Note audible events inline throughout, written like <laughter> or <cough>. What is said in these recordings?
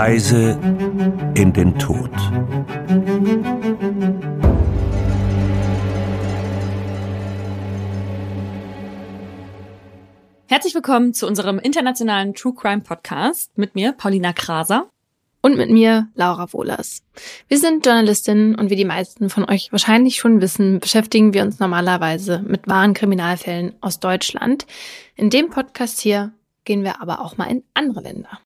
Reise in den Tod. Herzlich willkommen zu unserem internationalen True Crime Podcast mit mir, Paulina Kraser. Und mit mir, Laura Wohlers. Wir sind Journalistinnen und wie die meisten von euch wahrscheinlich schon wissen, beschäftigen wir uns normalerweise mit wahren Kriminalfällen aus Deutschland. In dem Podcast hier gehen wir aber auch mal in andere Länder.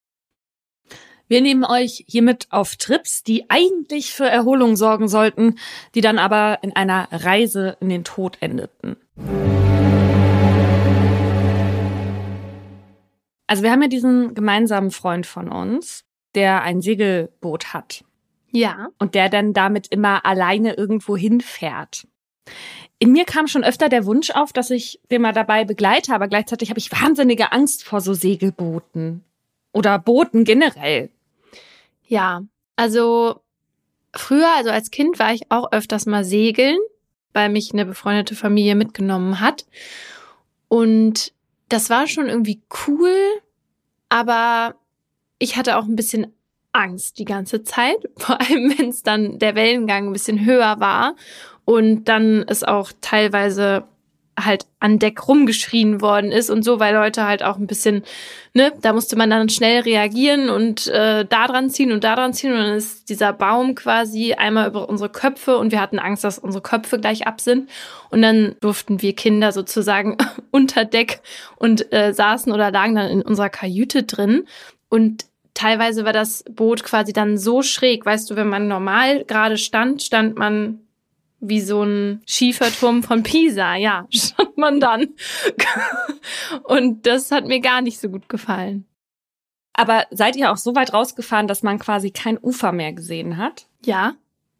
Wir nehmen euch hiermit auf Trips, die eigentlich für Erholung sorgen sollten, die dann aber in einer Reise in den Tod endeten. Also wir haben ja diesen gemeinsamen Freund von uns, der ein Segelboot hat. Ja. Und der dann damit immer alleine irgendwo hinfährt. In mir kam schon öfter der Wunsch auf, dass ich den mal dabei begleite, aber gleichzeitig habe ich wahnsinnige Angst vor so Segelbooten. Oder Booten generell. Ja, also früher, also als Kind war ich auch öfters mal segeln, weil mich eine befreundete Familie mitgenommen hat. Und das war schon irgendwie cool, aber ich hatte auch ein bisschen Angst die ganze Zeit, <laughs> vor allem wenn es dann der Wellengang ein bisschen höher war und dann es auch teilweise halt an Deck rumgeschrien worden ist und so, weil Leute halt auch ein bisschen, ne, da musste man dann schnell reagieren und äh, da dran ziehen und da dran ziehen. Und dann ist dieser Baum quasi einmal über unsere Köpfe und wir hatten Angst, dass unsere Köpfe gleich ab sind. Und dann durften wir Kinder sozusagen <laughs> unter Deck und äh, saßen oder lagen dann in unserer Kajüte drin. Und teilweise war das Boot quasi dann so schräg, weißt du, wenn man normal gerade stand, stand man wie so ein Schieferturm von Pisa, ja, <laughs> stand man dann. Und das hat mir gar nicht so gut gefallen. Aber seid ihr auch so weit rausgefahren, dass man quasi kein Ufer mehr gesehen hat? Ja,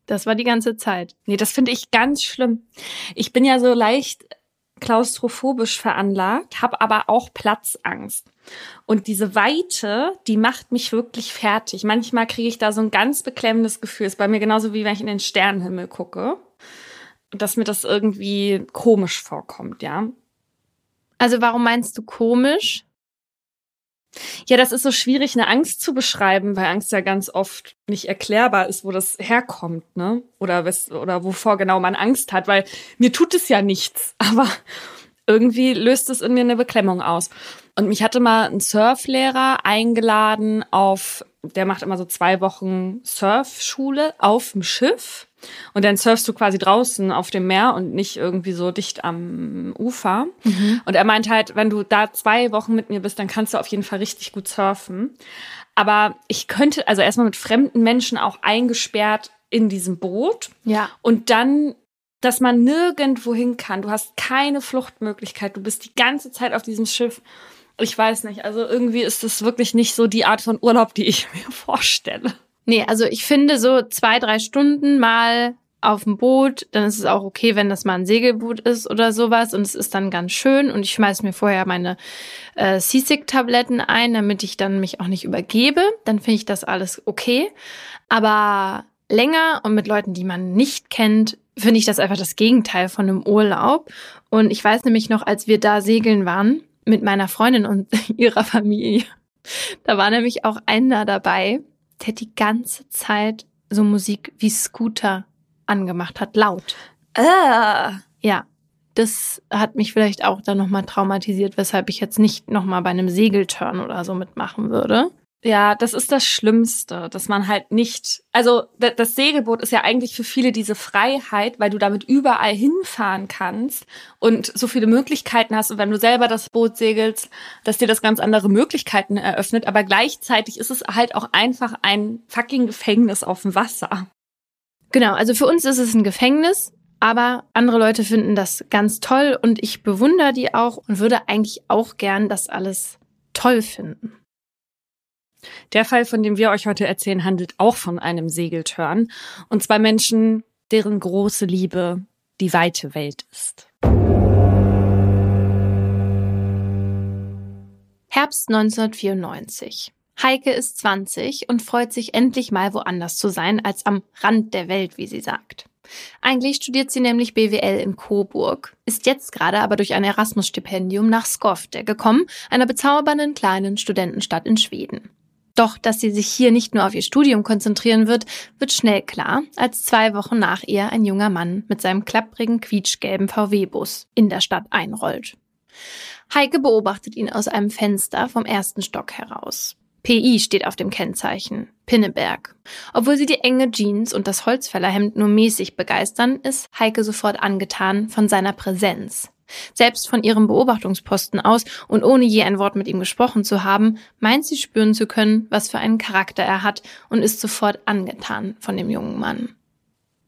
das war die ganze Zeit. Nee, das finde ich ganz schlimm. Ich bin ja so leicht klaustrophobisch veranlagt, habe aber auch Platzangst. Und diese Weite, die macht mich wirklich fertig. Manchmal kriege ich da so ein ganz beklemmendes Gefühl. Ist bei mir genauso wie wenn ich in den Sternenhimmel gucke dass mir das irgendwie komisch vorkommt, ja. Also warum meinst du komisch? Ja, das ist so schwierig, eine Angst zu beschreiben, weil Angst ja ganz oft nicht erklärbar ist, wo das herkommt, ne? Oder, was, oder wovor genau man Angst hat, weil mir tut es ja nichts, <laughs> aber irgendwie löst es in mir eine Beklemmung aus. Und mich hatte mal ein Surflehrer eingeladen auf, der macht immer so zwei Wochen Surfschule auf dem Schiff. Und dann surfst du quasi draußen auf dem Meer und nicht irgendwie so dicht am Ufer. Mhm. Und er meint halt, wenn du da zwei Wochen mit mir bist, dann kannst du auf jeden Fall richtig gut surfen. Aber ich könnte, also erstmal mit fremden Menschen auch eingesperrt in diesem Boot. Ja. Und dann, dass man nirgendwo hin kann. Du hast keine Fluchtmöglichkeit. Du bist die ganze Zeit auf diesem Schiff. Ich weiß nicht. Also irgendwie ist das wirklich nicht so die Art von Urlaub, die ich <laughs> mir vorstelle. Nee, also ich finde so zwei, drei Stunden mal auf dem Boot, dann ist es auch okay, wenn das mal ein Segelboot ist oder sowas und es ist dann ganz schön und ich schmeiß mir vorher meine äh, Seasick-Tabletten ein, damit ich dann mich auch nicht übergebe, dann finde ich das alles okay. Aber länger und mit Leuten, die man nicht kennt, finde ich das einfach das Gegenteil von einem Urlaub. Und ich weiß nämlich noch, als wir da segeln waren mit meiner Freundin und <laughs> ihrer Familie, da war nämlich auch einer dabei, der die ganze Zeit so Musik wie Scooter angemacht hat, laut. Äh. Ja, das hat mich vielleicht auch dann nochmal traumatisiert, weshalb ich jetzt nicht nochmal bei einem Segelturn oder so mitmachen würde. Ja, das ist das Schlimmste, dass man halt nicht, also das Segelboot ist ja eigentlich für viele diese Freiheit, weil du damit überall hinfahren kannst und so viele Möglichkeiten hast und wenn du selber das Boot segelst, dass dir das ganz andere Möglichkeiten eröffnet, aber gleichzeitig ist es halt auch einfach ein fucking Gefängnis auf dem Wasser. Genau, also für uns ist es ein Gefängnis, aber andere Leute finden das ganz toll und ich bewundere die auch und würde eigentlich auch gern das alles toll finden. Der Fall, von dem wir euch heute erzählen, handelt auch von einem Segeltörn und zwei Menschen, deren große Liebe die weite Welt ist. Herbst 1994. Heike ist 20 und freut sich endlich mal woanders zu sein als am Rand der Welt, wie sie sagt. Eigentlich studiert sie nämlich BWL in Coburg, ist jetzt gerade aber durch ein Erasmus-Stipendium nach Skövde gekommen, einer bezaubernden kleinen Studentenstadt in Schweden. Doch, dass sie sich hier nicht nur auf ihr Studium konzentrieren wird, wird schnell klar, als zwei Wochen nach ihr ein junger Mann mit seinem klapprigen, quietschgelben VW-Bus in der Stadt einrollt. Heike beobachtet ihn aus einem Fenster vom ersten Stock heraus. PI steht auf dem Kennzeichen. Pinneberg. Obwohl sie die enge Jeans und das Holzfällerhemd nur mäßig begeistern, ist Heike sofort angetan von seiner Präsenz. Selbst von ihrem Beobachtungsposten aus und ohne je ein Wort mit ihm gesprochen zu haben, meint sie spüren zu können, was für einen Charakter er hat und ist sofort angetan von dem jungen Mann.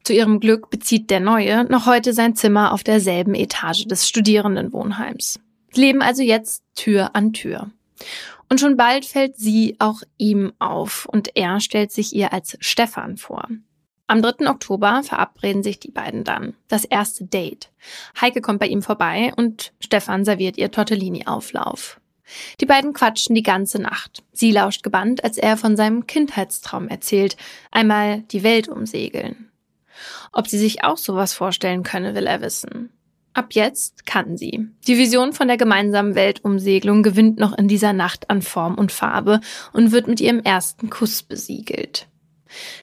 Zu ihrem Glück bezieht der Neue noch heute sein Zimmer auf derselben Etage des Studierendenwohnheims. Leben also jetzt Tür an Tür. Und schon bald fällt sie auch ihm auf und er stellt sich ihr als Stefan vor. Am 3. Oktober verabreden sich die beiden dann. Das erste Date. Heike kommt bei ihm vorbei und Stefan serviert ihr Tortellini-Auflauf. Die beiden quatschen die ganze Nacht. Sie lauscht gebannt, als er von seinem Kindheitstraum erzählt, einmal die Welt umsegeln. Ob sie sich auch sowas vorstellen könne, will er wissen. Ab jetzt kann sie. Die Vision von der gemeinsamen Weltumsegelung gewinnt noch in dieser Nacht an Form und Farbe und wird mit ihrem ersten Kuss besiegelt.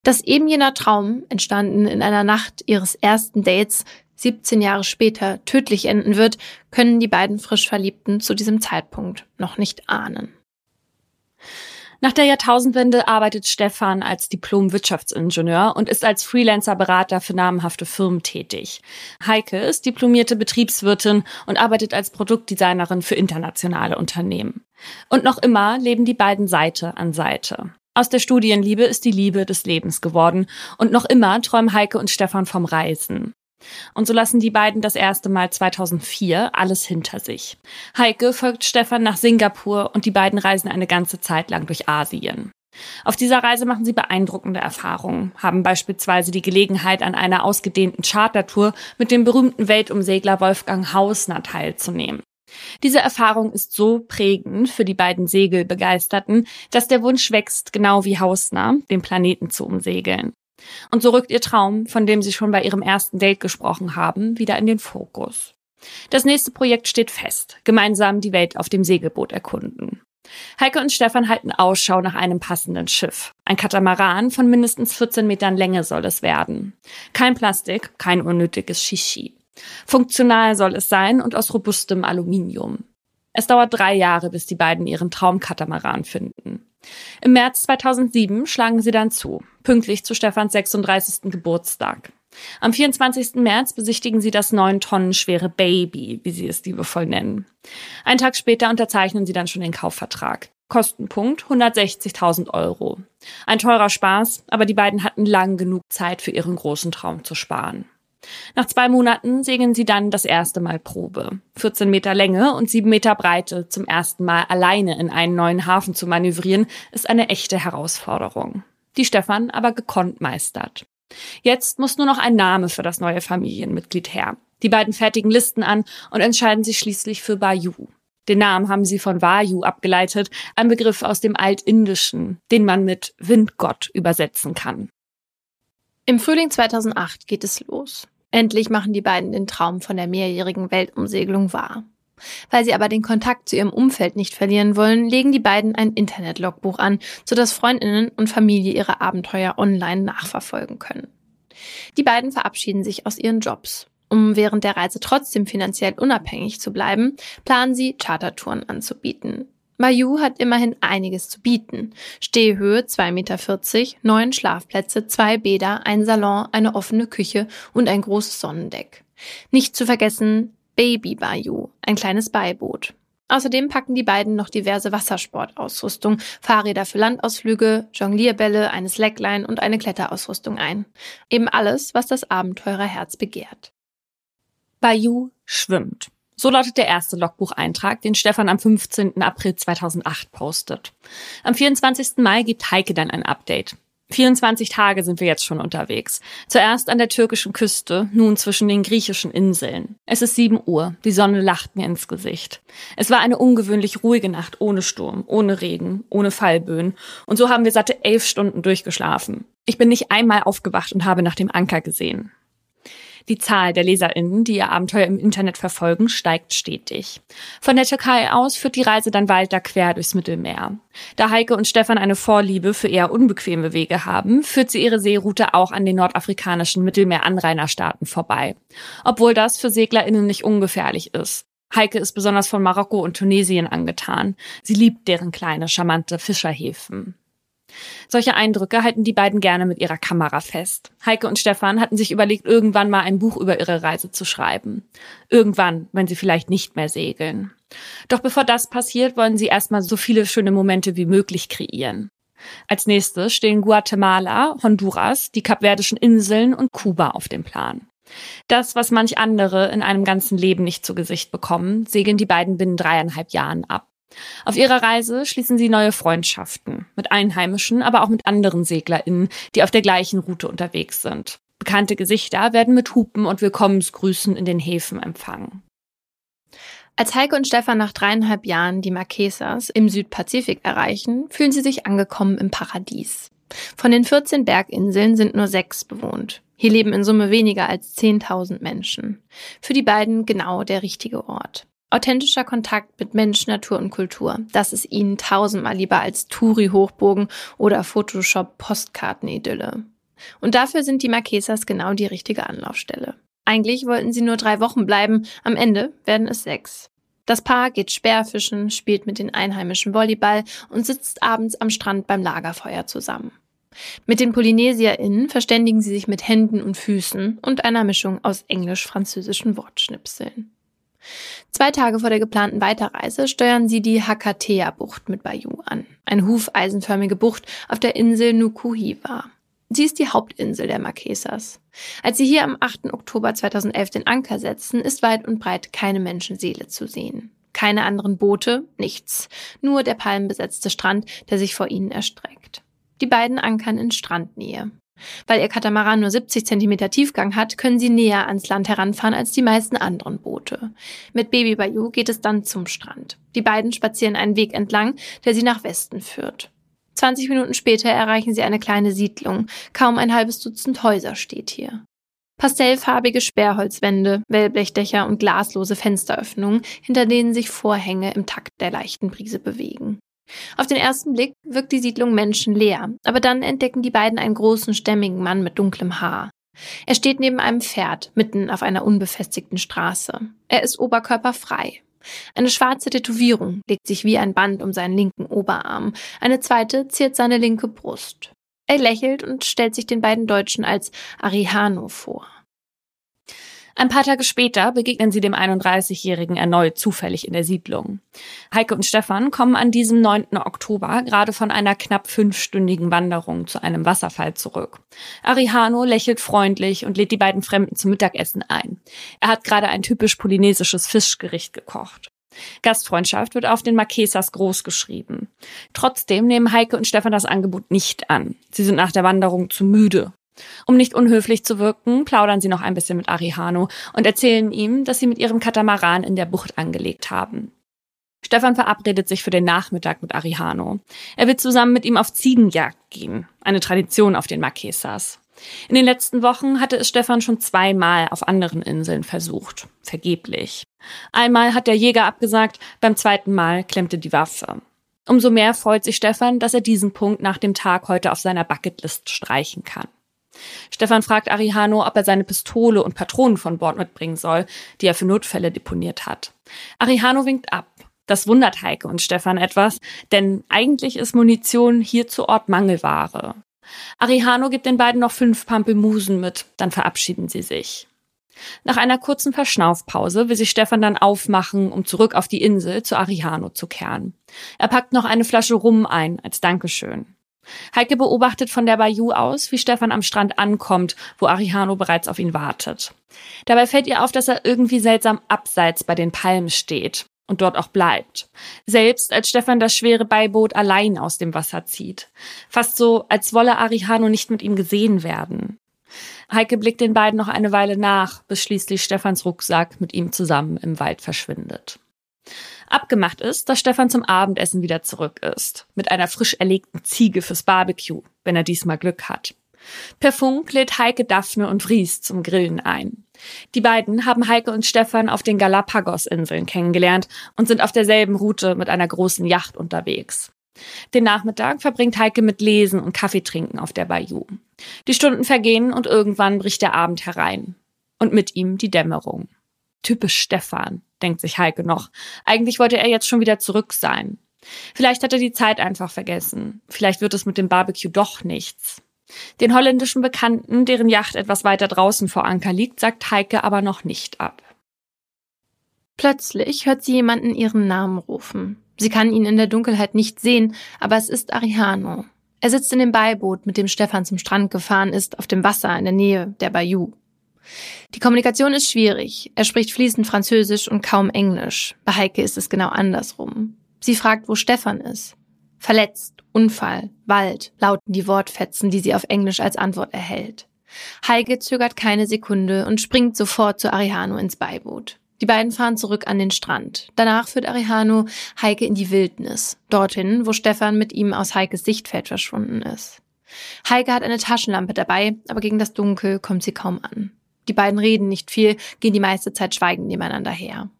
Dass eben jener Traum, entstanden in einer Nacht ihres ersten Dates, 17 Jahre später tödlich enden wird, können die beiden frisch Verliebten zu diesem Zeitpunkt noch nicht ahnen. Nach der Jahrtausendwende arbeitet Stefan als Diplom-Wirtschaftsingenieur und ist als Freelancer-Berater für namhafte Firmen tätig. Heike ist diplomierte Betriebswirtin und arbeitet als Produktdesignerin für internationale Unternehmen. Und noch immer leben die beiden Seite an Seite. Aus der Studienliebe ist die Liebe des Lebens geworden und noch immer träumen Heike und Stefan vom Reisen. Und so lassen die beiden das erste Mal 2004 alles hinter sich. Heike folgt Stefan nach Singapur und die beiden reisen eine ganze Zeit lang durch Asien. Auf dieser Reise machen sie beeindruckende Erfahrungen, haben beispielsweise die Gelegenheit, an einer ausgedehnten Chartertour mit dem berühmten Weltumsegler Wolfgang Hausner teilzunehmen. Diese Erfahrung ist so prägend für die beiden Segelbegeisterten, dass der Wunsch wächst, genau wie Hausner, den Planeten zu umsegeln. Und so rückt ihr Traum, von dem sie schon bei ihrem ersten Date gesprochen haben, wieder in den Fokus. Das nächste Projekt steht fest. Gemeinsam die Welt auf dem Segelboot erkunden. Heike und Stefan halten Ausschau nach einem passenden Schiff. Ein Katamaran von mindestens 14 Metern Länge soll es werden. Kein Plastik, kein unnötiges Shishi. Funktional soll es sein und aus robustem Aluminium. Es dauert drei Jahre, bis die beiden ihren Traumkatamaran finden. Im März 2007 schlagen sie dann zu, pünktlich zu Stefans 36. Geburtstag. Am 24. März besichtigen sie das neun Tonnen schwere Baby, wie sie es liebevoll nennen. Einen Tag später unterzeichnen sie dann schon den Kaufvertrag. Kostenpunkt 160.000 Euro. Ein teurer Spaß, aber die beiden hatten lang genug Zeit für ihren großen Traum zu sparen. Nach zwei Monaten segeln sie dann das erste Mal Probe. 14 Meter Länge und 7 Meter Breite zum ersten Mal alleine in einen neuen Hafen zu manövrieren, ist eine echte Herausforderung. Die Stefan aber gekonnt meistert. Jetzt muss nur noch ein Name für das neue Familienmitglied her. Die beiden fertigen Listen an und entscheiden sich schließlich für Bayou. Den Namen haben sie von Vayu abgeleitet, ein Begriff aus dem Altindischen, den man mit Windgott übersetzen kann. Im Frühling 2008 geht es los. Endlich machen die beiden den Traum von der mehrjährigen Weltumsegelung wahr. Weil sie aber den Kontakt zu ihrem Umfeld nicht verlieren wollen, legen die beiden ein Internet-Logbuch an, sodass Freundinnen und Familie ihre Abenteuer online nachverfolgen können. Die beiden verabschieden sich aus ihren Jobs. Um während der Reise trotzdem finanziell unabhängig zu bleiben, planen sie Chartertouren anzubieten. Mayu hat immerhin einiges zu bieten. Stehhöhe 2,40 Meter, neun Schlafplätze, zwei Bäder, ein Salon, eine offene Küche und ein großes Sonnendeck. Nicht zu vergessen Baby Bayou, ein kleines Beiboot. Außerdem packen die beiden noch diverse Wassersportausrüstung, Fahrräder für Landausflüge, Jonglierbälle, eine Slackline und eine Kletterausrüstung ein. Eben alles, was das Abenteurerherz begehrt. Bayou schwimmt. So lautet der erste Logbucheintrag, den Stefan am 15. April 2008 postet. Am 24. Mai gibt Heike dann ein Update. 24 Tage sind wir jetzt schon unterwegs. Zuerst an der türkischen Küste, nun zwischen den griechischen Inseln. Es ist 7 Uhr, die Sonne lacht mir ins Gesicht. Es war eine ungewöhnlich ruhige Nacht, ohne Sturm, ohne Regen, ohne Fallböen. Und so haben wir satte elf Stunden durchgeschlafen. Ich bin nicht einmal aufgewacht und habe nach dem Anker gesehen. Die Zahl der LeserInnen, die ihr Abenteuer im Internet verfolgen, steigt stetig. Von der Türkei aus führt die Reise dann weiter quer durchs Mittelmeer. Da Heike und Stefan eine Vorliebe für eher unbequeme Wege haben, führt sie ihre Seeroute auch an den nordafrikanischen Mittelmeeranrainerstaaten vorbei. Obwohl das für SeglerInnen nicht ungefährlich ist. Heike ist besonders von Marokko und Tunesien angetan. Sie liebt deren kleine, charmante Fischerhäfen. Solche Eindrücke halten die beiden gerne mit ihrer Kamera fest. Heike und Stefan hatten sich überlegt, irgendwann mal ein Buch über ihre Reise zu schreiben. Irgendwann, wenn sie vielleicht nicht mehr segeln. Doch bevor das passiert, wollen sie erstmal so viele schöne Momente wie möglich kreieren. Als nächstes stehen Guatemala, Honduras, die Kapverdischen Inseln und Kuba auf dem Plan. Das, was manch andere in einem ganzen Leben nicht zu Gesicht bekommen, segeln die beiden binnen dreieinhalb Jahren ab. Auf ihrer Reise schließen sie neue Freundschaften mit Einheimischen, aber auch mit anderen SeglerInnen, die auf der gleichen Route unterwegs sind. Bekannte Gesichter werden mit Hupen und Willkommensgrüßen in den Häfen empfangen. Als Heike und Stefan nach dreieinhalb Jahren die Marquesas im Südpazifik erreichen, fühlen sie sich angekommen im Paradies. Von den 14 Berginseln sind nur sechs bewohnt. Hier leben in Summe weniger als 10.000 Menschen. Für die beiden genau der richtige Ort. Authentischer Kontakt mit Mensch, Natur und Kultur. Das ist ihnen tausendmal lieber als Touri-Hochbogen oder Photoshop-Postkarten-Idylle. Und dafür sind die Marquesas genau die richtige Anlaufstelle. Eigentlich wollten sie nur drei Wochen bleiben, am Ende werden es sechs. Das Paar geht Speerfischen, spielt mit den Einheimischen Volleyball und sitzt abends am Strand beim Lagerfeuer zusammen. Mit den PolynesierInnen verständigen sie sich mit Händen und Füßen und einer Mischung aus englisch-französischen Wortschnipseln. Zwei Tage vor der geplanten Weiterreise steuern sie die Hakatea-Bucht mit Bayou an, eine hufeisenförmige Bucht auf der Insel Nukuhiva. Sie ist die Hauptinsel der Marquesas. Als sie hier am 8. Oktober 2011 den Anker setzen, ist weit und breit keine Menschenseele zu sehen. Keine anderen Boote, nichts. Nur der palmenbesetzte Strand, der sich vor ihnen erstreckt. Die beiden ankern in Strandnähe. Weil ihr Katamaran nur 70 Zentimeter Tiefgang hat, können sie näher ans Land heranfahren als die meisten anderen Boote. Mit Baby Bayou geht es dann zum Strand. Die beiden spazieren einen Weg entlang, der sie nach Westen führt. 20 Minuten später erreichen sie eine kleine Siedlung. Kaum ein halbes Dutzend Häuser steht hier. Pastellfarbige Sperrholzwände, Wellblechdächer und glaslose Fensteröffnungen, hinter denen sich Vorhänge im Takt der leichten Brise bewegen. Auf den ersten Blick wirkt die Siedlung menschenleer, aber dann entdecken die beiden einen großen, stämmigen Mann mit dunklem Haar. Er steht neben einem Pferd, mitten auf einer unbefestigten Straße. Er ist oberkörperfrei. Eine schwarze Tätowierung legt sich wie ein Band um seinen linken Oberarm, eine zweite ziert seine linke Brust. Er lächelt und stellt sich den beiden Deutschen als Arihano vor. Ein paar Tage später begegnen sie dem 31-Jährigen erneut zufällig in der Siedlung. Heike und Stefan kommen an diesem 9. Oktober gerade von einer knapp fünfstündigen Wanderung zu einem Wasserfall zurück. Arihano lächelt freundlich und lädt die beiden Fremden zum Mittagessen ein. Er hat gerade ein typisch polynesisches Fischgericht gekocht. Gastfreundschaft wird auf den Marquesas groß geschrieben. Trotzdem nehmen Heike und Stefan das Angebot nicht an. Sie sind nach der Wanderung zu müde um nicht unhöflich zu wirken, plaudern sie noch ein bisschen mit Arihano und erzählen ihm, dass sie mit ihrem Katamaran in der Bucht angelegt haben. Stefan verabredet sich für den Nachmittag mit Arihano. Er will zusammen mit ihm auf Ziegenjagd gehen, eine Tradition auf den Marquesas. In den letzten Wochen hatte es Stefan schon zweimal auf anderen Inseln versucht. Vergeblich. Einmal hat der Jäger abgesagt, beim zweiten Mal klemmte die Waffe. Umso mehr freut sich Stefan, dass er diesen Punkt nach dem Tag heute auf seiner Bucketlist streichen kann. Stefan fragt Arihano, ob er seine Pistole und Patronen von Bord mitbringen soll, die er für Notfälle deponiert hat. Arihano winkt ab. Das wundert Heike und Stefan etwas, denn eigentlich ist Munition hier zu Ort Mangelware. Arihano gibt den beiden noch fünf Pampelmusen mit, dann verabschieden sie sich. Nach einer kurzen Verschnaufpause will sich Stefan dann aufmachen, um zurück auf die Insel zu Arihano zu kehren. Er packt noch eine Flasche Rum ein als Dankeschön. Heike beobachtet von der Bayou aus, wie Stefan am Strand ankommt, wo Arihano bereits auf ihn wartet. Dabei fällt ihr auf, dass er irgendwie seltsam abseits bei den Palmen steht und dort auch bleibt. Selbst als Stefan das schwere Beiboot allein aus dem Wasser zieht. Fast so, als wolle Arihano nicht mit ihm gesehen werden. Heike blickt den beiden noch eine Weile nach, bis schließlich Stefans Rucksack mit ihm zusammen im Wald verschwindet. Abgemacht ist, dass Stefan zum Abendessen wieder zurück ist. Mit einer frisch erlegten Ziege fürs Barbecue, wenn er diesmal Glück hat. Per Funk lädt Heike Daphne und Vries zum Grillen ein. Die beiden haben Heike und Stefan auf den Galapagos-Inseln kennengelernt und sind auf derselben Route mit einer großen Yacht unterwegs. Den Nachmittag verbringt Heike mit Lesen und Kaffeetrinken auf der Bayou. Die Stunden vergehen und irgendwann bricht der Abend herein. Und mit ihm die Dämmerung. Typisch Stefan, denkt sich Heike noch. Eigentlich wollte er jetzt schon wieder zurück sein. Vielleicht hat er die Zeit einfach vergessen. Vielleicht wird es mit dem Barbecue doch nichts. Den holländischen Bekannten, deren Yacht etwas weiter draußen vor Anker liegt, sagt Heike aber noch nicht ab. Plötzlich hört sie jemanden ihren Namen rufen. Sie kann ihn in der Dunkelheit nicht sehen, aber es ist Arihano. Er sitzt in dem Beiboot, mit dem Stefan zum Strand gefahren ist, auf dem Wasser in der Nähe der Bayou. Die Kommunikation ist schwierig. Er spricht fließend Französisch und kaum Englisch. Bei Heike ist es genau andersrum. Sie fragt, wo Stefan ist. Verletzt, Unfall, Wald lauten die Wortfetzen, die sie auf Englisch als Antwort erhält. Heike zögert keine Sekunde und springt sofort zu Arihano ins Beiboot. Die beiden fahren zurück an den Strand. Danach führt Arihano Heike in die Wildnis, dorthin, wo Stefan mit ihm aus Heikes Sichtfeld verschwunden ist. Heike hat eine Taschenlampe dabei, aber gegen das Dunkel kommt sie kaum an. Die beiden reden nicht viel, gehen die meiste Zeit schweigend nebeneinander her.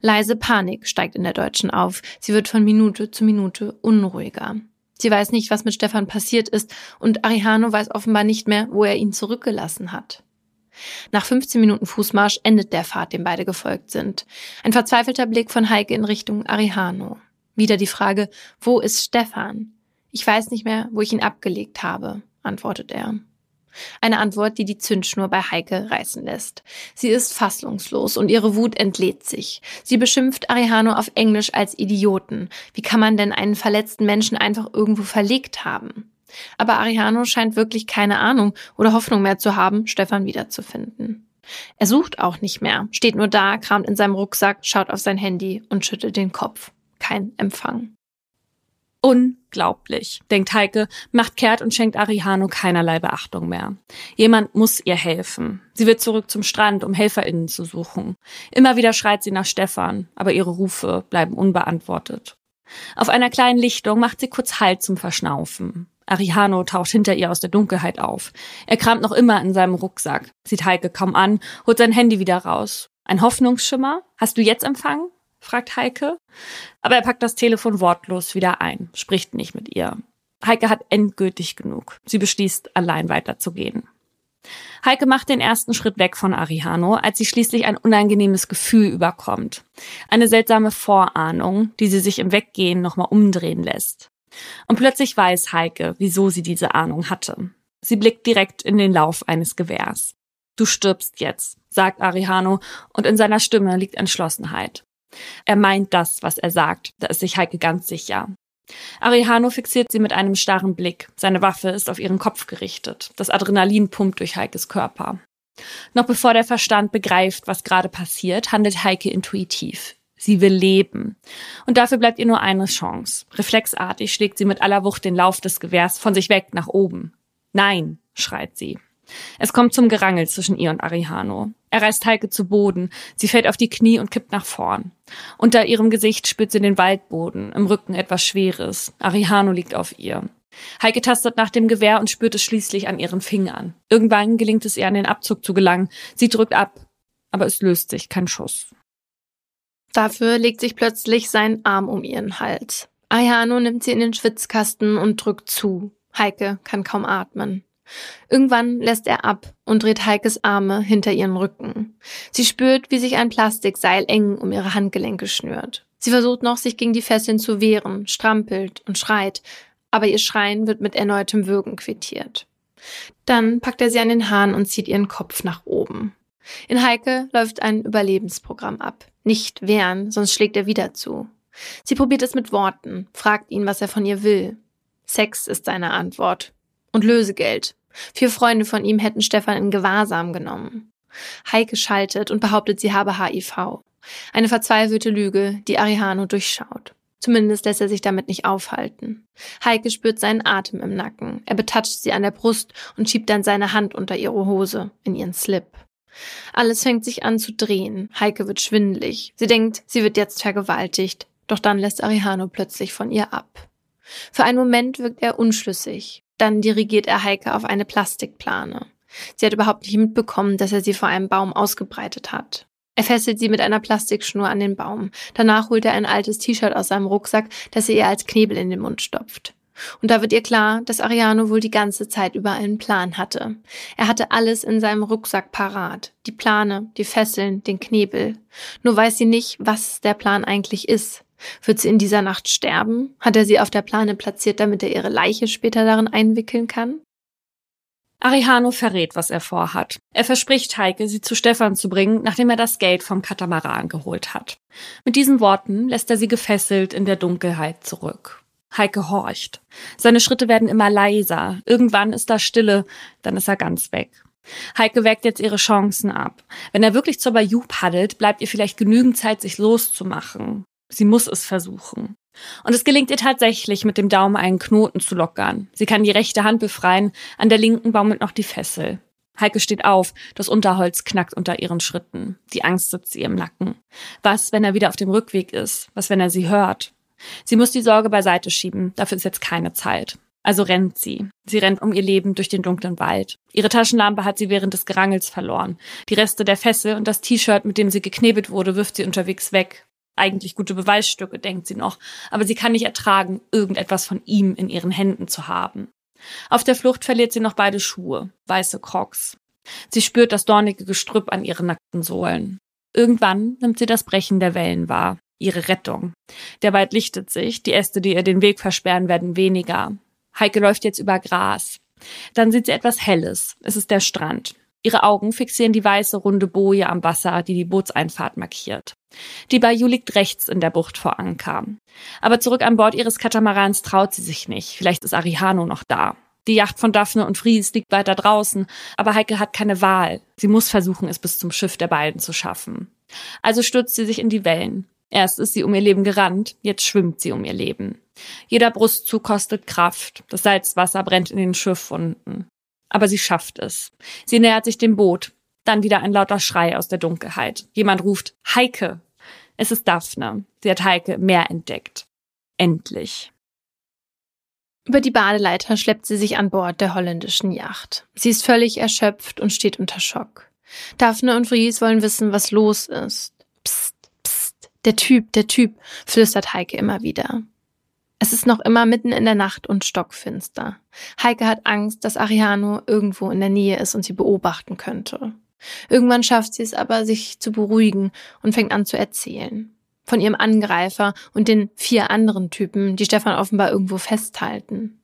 Leise Panik steigt in der Deutschen auf. Sie wird von Minute zu Minute unruhiger. Sie weiß nicht, was mit Stefan passiert ist, und Arihano weiß offenbar nicht mehr, wo er ihn zurückgelassen hat. Nach 15 Minuten Fußmarsch endet der Pfad, dem beide gefolgt sind. Ein verzweifelter Blick von Heike in Richtung Arihano. Wieder die Frage, wo ist Stefan? Ich weiß nicht mehr, wo ich ihn abgelegt habe, antwortet er. Eine Antwort, die die Zündschnur bei Heike reißen lässt. Sie ist fassungslos und ihre Wut entlädt sich. Sie beschimpft Arihano auf Englisch als Idioten. Wie kann man denn einen verletzten Menschen einfach irgendwo verlegt haben? Aber Ariano scheint wirklich keine Ahnung oder Hoffnung mehr zu haben, Stefan wiederzufinden. Er sucht auch nicht mehr, steht nur da, kramt in seinem Rucksack, schaut auf sein Handy und schüttelt den Kopf. Kein Empfang. Unglaublich, denkt Heike, macht kehrt und schenkt Arihano keinerlei Beachtung mehr. Jemand muss ihr helfen. Sie wird zurück zum Strand, um HelferInnen zu suchen. Immer wieder schreit sie nach Stefan, aber ihre Rufe bleiben unbeantwortet. Auf einer kleinen Lichtung macht sie kurz Halt zum Verschnaufen. Arihano taucht hinter ihr aus der Dunkelheit auf. Er kramt noch immer in seinem Rucksack, sieht Heike kaum an, holt sein Handy wieder raus. Ein Hoffnungsschimmer? Hast du jetzt Empfang? Fragt Heike. Aber er packt das Telefon wortlos wieder ein, spricht nicht mit ihr. Heike hat endgültig genug. Sie beschließt, allein weiterzugehen. Heike macht den ersten Schritt weg von Arihano, als sie schließlich ein unangenehmes Gefühl überkommt. Eine seltsame Vorahnung, die sie sich im Weggehen nochmal umdrehen lässt. Und plötzlich weiß Heike, wieso sie diese Ahnung hatte. Sie blickt direkt in den Lauf eines Gewehrs. Du stirbst jetzt, sagt Arihano, und in seiner Stimme liegt Entschlossenheit. Er meint das, was er sagt, da ist sich Heike ganz sicher. Arihano fixiert sie mit einem starren Blick. Seine Waffe ist auf ihren Kopf gerichtet. Das Adrenalin pumpt durch Heikes Körper. Noch bevor der Verstand begreift, was gerade passiert, handelt Heike intuitiv. Sie will leben. Und dafür bleibt ihr nur eine Chance. Reflexartig schlägt sie mit aller Wucht den Lauf des Gewehrs von sich weg nach oben. Nein, schreit sie. Es kommt zum Gerangel zwischen ihr und Arihano. Er reißt Heike zu Boden. Sie fällt auf die Knie und kippt nach vorn. Unter ihrem Gesicht spürt sie den Waldboden, im Rücken etwas Schweres. Arihano liegt auf ihr. Heike tastet nach dem Gewehr und spürt es schließlich an ihren Fingern. Irgendwann gelingt es ihr, an den Abzug zu gelangen. Sie drückt ab, aber es löst sich kein Schuss. Dafür legt sich plötzlich sein Arm um ihren Hals. Ayano nimmt sie in den Schwitzkasten und drückt zu. Heike kann kaum atmen. Irgendwann lässt er ab und dreht Heikes Arme hinter ihren Rücken. Sie spürt, wie sich ein Plastikseil eng um ihre Handgelenke schnürt. Sie versucht noch, sich gegen die Fesseln zu wehren, strampelt und schreit, aber ihr Schreien wird mit erneutem Würgen quittiert. Dann packt er sie an den Haaren und zieht ihren Kopf nach oben. In Heike läuft ein Überlebensprogramm ab. Nicht wehren, sonst schlägt er wieder zu. Sie probiert es mit Worten, fragt ihn, was er von ihr will. Sex ist seine Antwort. Und Lösegeld. Vier Freunde von ihm hätten Stefan in Gewahrsam genommen. Heike schaltet und behauptet, sie habe HIV. Eine verzweifelte Lüge, die Arihano durchschaut. Zumindest lässt er sich damit nicht aufhalten. Heike spürt seinen Atem im Nacken. Er betatscht sie an der Brust und schiebt dann seine Hand unter ihre Hose, in ihren Slip. Alles fängt sich an zu drehen. Heike wird schwindelig. Sie denkt, sie wird jetzt vergewaltigt. Doch dann lässt Arihano plötzlich von ihr ab. Für einen Moment wirkt er unschlüssig. Dann dirigiert er Heike auf eine Plastikplane. Sie hat überhaupt nicht mitbekommen, dass er sie vor einem Baum ausgebreitet hat. Er fesselt sie mit einer Plastikschnur an den Baum. Danach holt er ein altes T-Shirt aus seinem Rucksack, das er ihr als Knebel in den Mund stopft. Und da wird ihr klar, dass Ariano wohl die ganze Zeit über einen Plan hatte. Er hatte alles in seinem Rucksack parat. Die Plane, die Fesseln, den Knebel. Nur weiß sie nicht, was der Plan eigentlich ist. Wird sie in dieser Nacht sterben? Hat er sie auf der Plane platziert, damit er ihre Leiche später darin einwickeln kann? Arihano verrät, was er vorhat. Er verspricht Heike, sie zu Stefan zu bringen, nachdem er das Geld vom Katamaran geholt hat. Mit diesen Worten lässt er sie gefesselt in der Dunkelheit zurück. Heike horcht. Seine Schritte werden immer leiser. Irgendwann ist da Stille, dann ist er ganz weg. Heike wägt jetzt ihre Chancen ab. Wenn er wirklich zur Bayou paddelt, bleibt ihr vielleicht genügend Zeit, sich loszumachen. Sie muss es versuchen. Und es gelingt ihr tatsächlich, mit dem Daumen einen Knoten zu lockern. Sie kann die rechte Hand befreien, an der linken baumelt noch die Fessel. Heike steht auf, das Unterholz knackt unter ihren Schritten. Die Angst sitzt ihr im Nacken. Was, wenn er wieder auf dem Rückweg ist? Was, wenn er sie hört? Sie muss die Sorge beiseite schieben, dafür ist jetzt keine Zeit. Also rennt sie. Sie rennt um ihr Leben durch den dunklen Wald. Ihre Taschenlampe hat sie während des Gerangels verloren. Die Reste der Fessel und das T-Shirt, mit dem sie geknebelt wurde, wirft sie unterwegs weg eigentlich gute Beweisstücke, denkt sie noch, aber sie kann nicht ertragen, irgendetwas von ihm in ihren Händen zu haben. Auf der Flucht verliert sie noch beide Schuhe, weiße Crocs. Sie spürt das dornige Gestrüpp an ihren nackten Sohlen. Irgendwann nimmt sie das Brechen der Wellen wahr, ihre Rettung. Der Wald lichtet sich, die Äste, die ihr den Weg versperren, werden weniger. Heike läuft jetzt über Gras. Dann sieht sie etwas Helles. Es ist der Strand. Ihre Augen fixieren die weiße runde Boje am Wasser, die die Bootseinfahrt markiert. Die Bayou liegt rechts in der Bucht vor Anker. Aber zurück an Bord ihres Katamarans traut sie sich nicht. Vielleicht ist Arihano noch da. Die Yacht von Daphne und Fries liegt weiter draußen, aber Heike hat keine Wahl. Sie muss versuchen, es bis zum Schiff der beiden zu schaffen. Also stürzt sie sich in die Wellen. Erst ist sie um ihr Leben gerannt, jetzt schwimmt sie um ihr Leben. Jeder Brustzug kostet Kraft. Das Salzwasser brennt in den Schiffwunden aber sie schafft es. Sie nähert sich dem Boot. Dann wieder ein lauter Schrei aus der Dunkelheit. Jemand ruft Heike. Es ist Daphne. Sie hat Heike mehr entdeckt. Endlich. Über die Badeleiter schleppt sie sich an Bord der holländischen Yacht. Sie ist völlig erschöpft und steht unter Schock. Daphne und Fries wollen wissen, was los ist. Psst, psst, der Typ, der Typ, flüstert Heike immer wieder. Es ist noch immer mitten in der Nacht und stockfinster. Heike hat Angst, dass Ariano irgendwo in der Nähe ist und sie beobachten könnte. Irgendwann schafft sie es aber, sich zu beruhigen und fängt an zu erzählen. Von ihrem Angreifer und den vier anderen Typen, die Stefan offenbar irgendwo festhalten.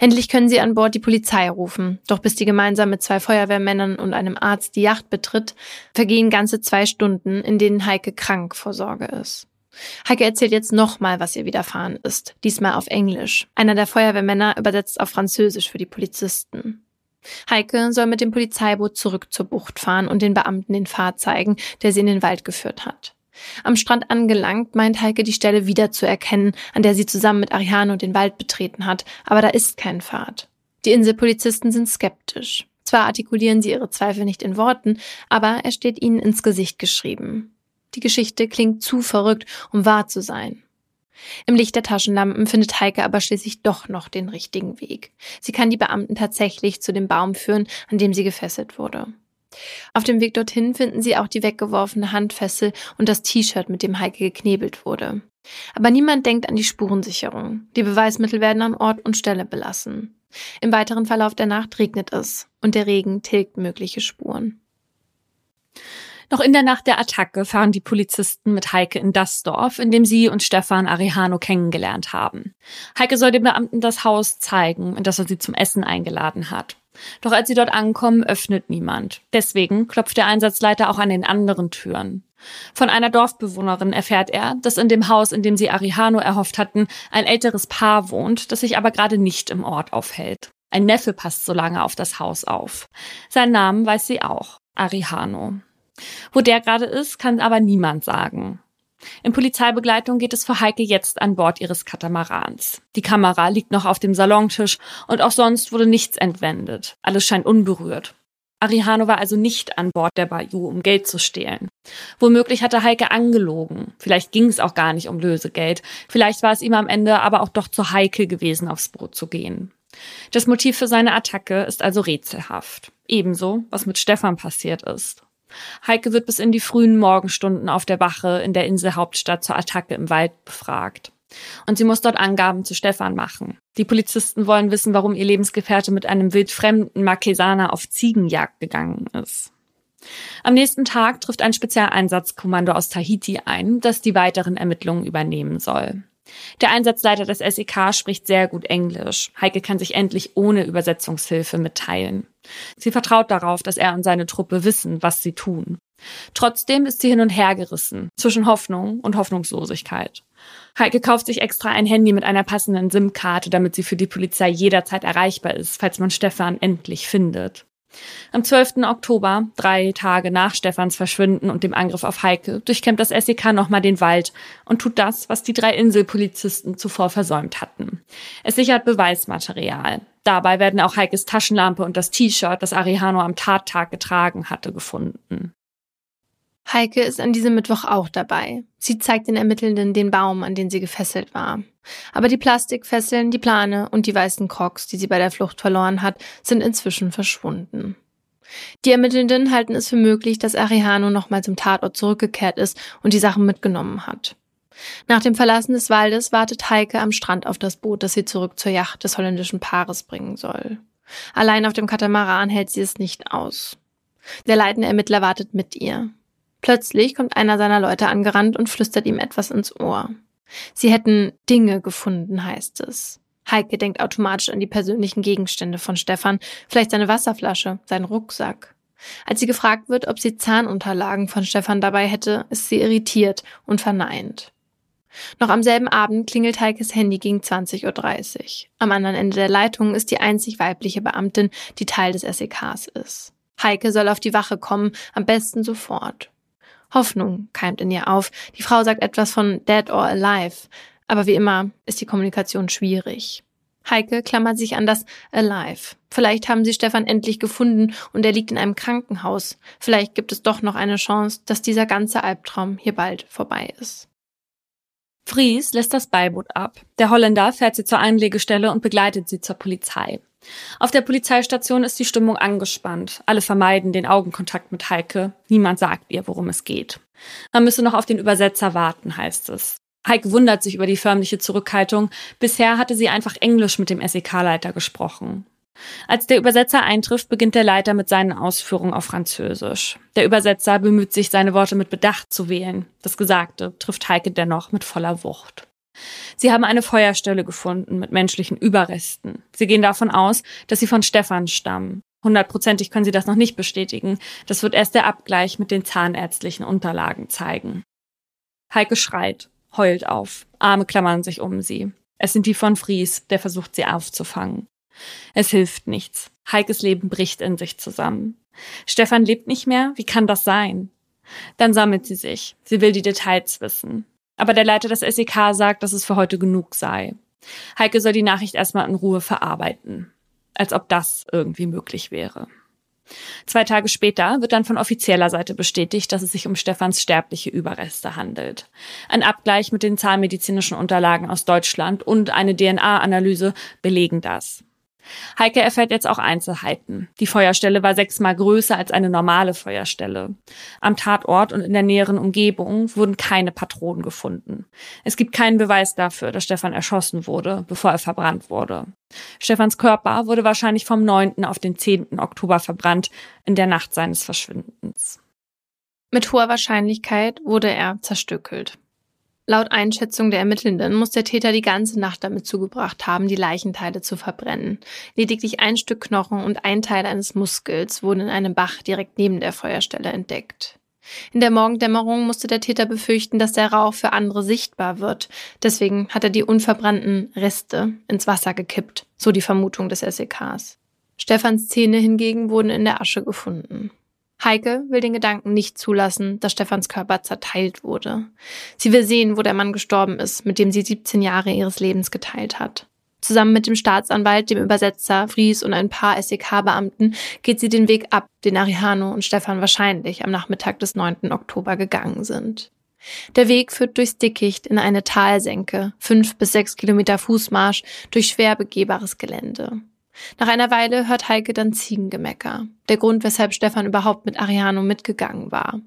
Endlich können sie an Bord die Polizei rufen, doch bis die gemeinsam mit zwei Feuerwehrmännern und einem Arzt die Yacht betritt, vergehen ganze zwei Stunden, in denen Heike krank vor Sorge ist. Heike erzählt jetzt nochmal, was ihr widerfahren ist, diesmal auf Englisch. Einer der Feuerwehrmänner übersetzt auf Französisch für die Polizisten. Heike soll mit dem Polizeiboot zurück zur Bucht fahren und den Beamten den Pfad zeigen, der sie in den Wald geführt hat. Am Strand angelangt, meint Heike die Stelle wieder zu erkennen, an der sie zusammen mit Ariano den Wald betreten hat, aber da ist kein Pfad. Die Inselpolizisten sind skeptisch. Zwar artikulieren sie ihre Zweifel nicht in Worten, aber er steht ihnen ins Gesicht geschrieben. Die Geschichte klingt zu verrückt, um wahr zu sein. Im Licht der Taschenlampen findet Heike aber schließlich doch noch den richtigen Weg. Sie kann die Beamten tatsächlich zu dem Baum führen, an dem sie gefesselt wurde. Auf dem Weg dorthin finden sie auch die weggeworfene Handfessel und das T-Shirt, mit dem Heike geknebelt wurde. Aber niemand denkt an die Spurensicherung. Die Beweismittel werden an Ort und Stelle belassen. Im weiteren Verlauf der Nacht regnet es und der Regen tilgt mögliche Spuren. Noch in der Nacht der Attacke fahren die Polizisten mit Heike in das Dorf, in dem sie und Stefan Arihano kennengelernt haben. Heike soll den Beamten das Haus zeigen, in das er sie zum Essen eingeladen hat. Doch als sie dort ankommen, öffnet niemand. Deswegen klopft der Einsatzleiter auch an den anderen Türen. Von einer Dorfbewohnerin erfährt er, dass in dem Haus, in dem sie Arihano erhofft hatten, ein älteres Paar wohnt, das sich aber gerade nicht im Ort aufhält. Ein Neffe passt so lange auf das Haus auf. Seinen Namen weiß sie auch. Arihano. Wo der gerade ist, kann aber niemand sagen. In Polizeibegleitung geht es für Heike jetzt an Bord ihres Katamarans. Die Kamera liegt noch auf dem Salontisch und auch sonst wurde nichts entwendet. Alles scheint unberührt. Arihano war also nicht an Bord der Bayou, um Geld zu stehlen. Womöglich hatte Heike angelogen. Vielleicht ging es auch gar nicht um Lösegeld. Vielleicht war es ihm am Ende aber auch doch zu heikel gewesen, aufs Boot zu gehen. Das Motiv für seine Attacke ist also rätselhaft. Ebenso, was mit Stefan passiert ist. Heike wird bis in die frühen Morgenstunden auf der Wache in der Inselhauptstadt zur Attacke im Wald befragt. Und sie muss dort Angaben zu Stefan machen. Die Polizisten wollen wissen, warum ihr Lebensgefährte mit einem wildfremden Marquesaner auf Ziegenjagd gegangen ist. Am nächsten Tag trifft ein Spezialeinsatzkommando aus Tahiti ein, das die weiteren Ermittlungen übernehmen soll. Der Einsatzleiter des SEK spricht sehr gut Englisch. Heike kann sich endlich ohne Übersetzungshilfe mitteilen. Sie vertraut darauf, dass er und seine Truppe wissen, was sie tun. Trotzdem ist sie hin und her gerissen zwischen Hoffnung und Hoffnungslosigkeit. Heike kauft sich extra ein Handy mit einer passenden SIM-Karte, damit sie für die Polizei jederzeit erreichbar ist, falls man Stefan endlich findet. Am 12. Oktober, drei Tage nach Stefans Verschwinden und dem Angriff auf Heike, durchkämmt das SEK nochmal den Wald und tut das, was die drei Inselpolizisten zuvor versäumt hatten. Es sichert Beweismaterial. Dabei werden auch Heikes Taschenlampe und das T-Shirt, das Arihano am Tattag getragen hatte, gefunden. Heike ist an diesem Mittwoch auch dabei. Sie zeigt den Ermittelnden den Baum, an den sie gefesselt war. Aber die Plastikfesseln, die Plane und die weißen Crocs, die sie bei der Flucht verloren hat, sind inzwischen verschwunden. Die Ermittelnden halten es für möglich, dass Arihano nochmal zum Tatort zurückgekehrt ist und die Sachen mitgenommen hat. Nach dem Verlassen des Waldes wartet Heike am Strand auf das Boot, das sie zurück zur Yacht des holländischen Paares bringen soll. Allein auf dem Katamaran hält sie es nicht aus. Der leitende Ermittler wartet mit ihr. Plötzlich kommt einer seiner Leute angerannt und flüstert ihm etwas ins Ohr. Sie hätten Dinge gefunden, heißt es. Heike denkt automatisch an die persönlichen Gegenstände von Stefan, vielleicht seine Wasserflasche, seinen Rucksack. Als sie gefragt wird, ob sie Zahnunterlagen von Stefan dabei hätte, ist sie irritiert und verneint. Noch am selben Abend klingelt Heikes Handy gegen 20.30 Uhr. Am anderen Ende der Leitung ist die einzig weibliche Beamtin, die Teil des SEKs ist. Heike soll auf die Wache kommen, am besten sofort. Hoffnung keimt in ihr auf. Die Frau sagt etwas von dead or alive. Aber wie immer ist die Kommunikation schwierig. Heike klammert sich an das Alive. Vielleicht haben sie Stefan endlich gefunden und er liegt in einem Krankenhaus. Vielleicht gibt es doch noch eine Chance, dass dieser ganze Albtraum hier bald vorbei ist. Fries lässt das Beiboot ab. Der Holländer fährt sie zur Einlegestelle und begleitet sie zur Polizei. Auf der Polizeistation ist die Stimmung angespannt. Alle vermeiden den Augenkontakt mit Heike. Niemand sagt ihr, worum es geht. Man müsse noch auf den Übersetzer warten, heißt es. Heike wundert sich über die förmliche Zurückhaltung. Bisher hatte sie einfach Englisch mit dem SEK-Leiter gesprochen. Als der Übersetzer eintrifft, beginnt der Leiter mit seinen Ausführungen auf Französisch. Der Übersetzer bemüht sich, seine Worte mit Bedacht zu wählen. Das Gesagte trifft Heike dennoch mit voller Wucht. Sie haben eine Feuerstelle gefunden mit menschlichen Überresten. Sie gehen davon aus, dass sie von Stefan stammen. Hundertprozentig können sie das noch nicht bestätigen. Das wird erst der Abgleich mit den zahnärztlichen Unterlagen zeigen. Heike schreit, heult auf. Arme klammern sich um sie. Es sind die von Fries, der versucht, sie aufzufangen. Es hilft nichts. Heikes Leben bricht in sich zusammen. Stefan lebt nicht mehr? Wie kann das sein? Dann sammelt sie sich. Sie will die Details wissen. Aber der Leiter des SEK sagt, dass es für heute genug sei. Heike soll die Nachricht erstmal in Ruhe verarbeiten. Als ob das irgendwie möglich wäre. Zwei Tage später wird dann von offizieller Seite bestätigt, dass es sich um Stefans sterbliche Überreste handelt. Ein Abgleich mit den zahnmedizinischen Unterlagen aus Deutschland und eine DNA-Analyse belegen das. Heike erfährt jetzt auch Einzelheiten. Die Feuerstelle war sechsmal größer als eine normale Feuerstelle. Am Tatort und in der näheren Umgebung wurden keine Patronen gefunden. Es gibt keinen Beweis dafür, dass Stefan erschossen wurde, bevor er verbrannt wurde. Stefans Körper wurde wahrscheinlich vom 9. auf den 10. Oktober verbrannt, in der Nacht seines Verschwindens. Mit hoher Wahrscheinlichkeit wurde er zerstückelt. Laut Einschätzung der Ermittelnden muss der Täter die ganze Nacht damit zugebracht haben, die Leichenteile zu verbrennen. Lediglich ein Stück Knochen und ein Teil eines Muskels wurden in einem Bach direkt neben der Feuerstelle entdeckt. In der Morgendämmerung musste der Täter befürchten, dass der Rauch für andere sichtbar wird. Deswegen hat er die unverbrannten Reste ins Wasser gekippt, so die Vermutung des SEKs. Stefans Zähne hingegen wurden in der Asche gefunden. Heike will den Gedanken nicht zulassen, dass Stefans Körper zerteilt wurde. Sie will sehen, wo der Mann gestorben ist, mit dem sie 17 Jahre ihres Lebens geteilt hat. Zusammen mit dem Staatsanwalt, dem Übersetzer, Fries und ein paar SEK-Beamten geht sie den Weg ab, den Arihano und Stefan wahrscheinlich am Nachmittag des 9. Oktober gegangen sind. Der Weg führt durchs Dickicht in eine Talsenke, fünf bis sechs Kilometer Fußmarsch durch schwer begehbares Gelände. Nach einer Weile hört Heike dann Ziegengemecker. Der Grund, weshalb Stefan überhaupt mit Ariano mitgegangen war.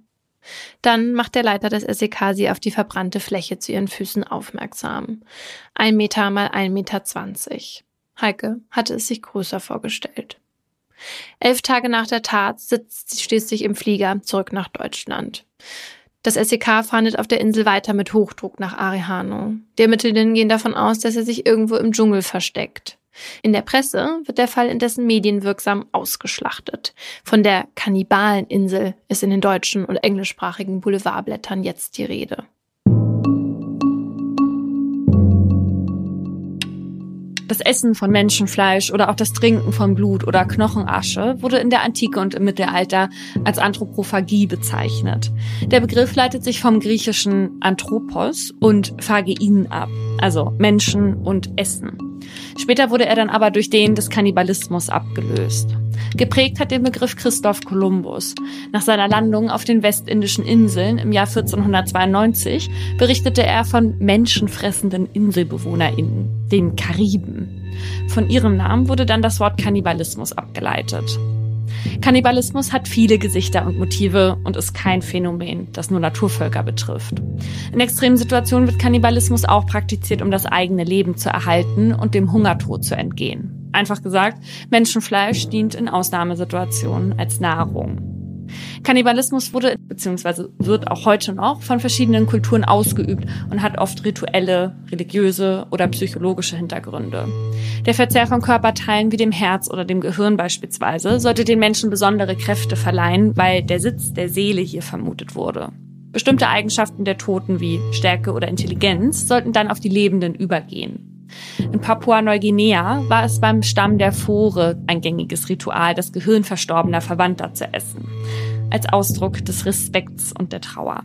Dann macht der Leiter des SEK sie auf die verbrannte Fläche zu ihren Füßen aufmerksam. Ein Meter mal ein Meter zwanzig. Heike hatte es sich größer vorgestellt. Elf Tage nach der Tat sitzt sie schließlich im Flieger zurück nach Deutschland. Das SEK fahndet auf der Insel weiter mit Hochdruck nach Arihano. Die Ermittelnden gehen davon aus, dass er sich irgendwo im Dschungel versteckt. In der Presse wird der Fall indessen medienwirksam ausgeschlachtet. Von der Kannibaleninsel ist in den deutschen und englischsprachigen Boulevardblättern jetzt die Rede. Das Essen von Menschenfleisch oder auch das Trinken von Blut oder Knochenasche wurde in der Antike und im Mittelalter als Anthropophagie bezeichnet. Der Begriff leitet sich vom griechischen Anthropos und Phagein ab, also Menschen und Essen. Später wurde er dann aber durch den des Kannibalismus abgelöst. Geprägt hat den Begriff Christoph Kolumbus. Nach seiner Landung auf den westindischen Inseln im Jahr 1492 berichtete er von menschenfressenden InselbewohnerInnen, den Kariben. Von ihrem Namen wurde dann das Wort Kannibalismus abgeleitet. Kannibalismus hat viele Gesichter und Motive und ist kein Phänomen, das nur Naturvölker betrifft. In extremen Situationen wird Kannibalismus auch praktiziert, um das eigene Leben zu erhalten und dem Hungertod zu entgehen. Einfach gesagt, Menschenfleisch dient in Ausnahmesituationen als Nahrung. Kannibalismus wurde bzw. wird auch heute noch von verschiedenen Kulturen ausgeübt und hat oft rituelle, religiöse oder psychologische Hintergründe. Der Verzehr von Körperteilen wie dem Herz oder dem Gehirn beispielsweise sollte den Menschen besondere Kräfte verleihen, weil der Sitz der Seele hier vermutet wurde. Bestimmte Eigenschaften der Toten wie Stärke oder Intelligenz sollten dann auf die Lebenden übergehen. In Papua-Neuguinea war es beim Stamm der Fore ein gängiges Ritual, das Gehirn verstorbener Verwandter zu essen, als Ausdruck des Respekts und der Trauer.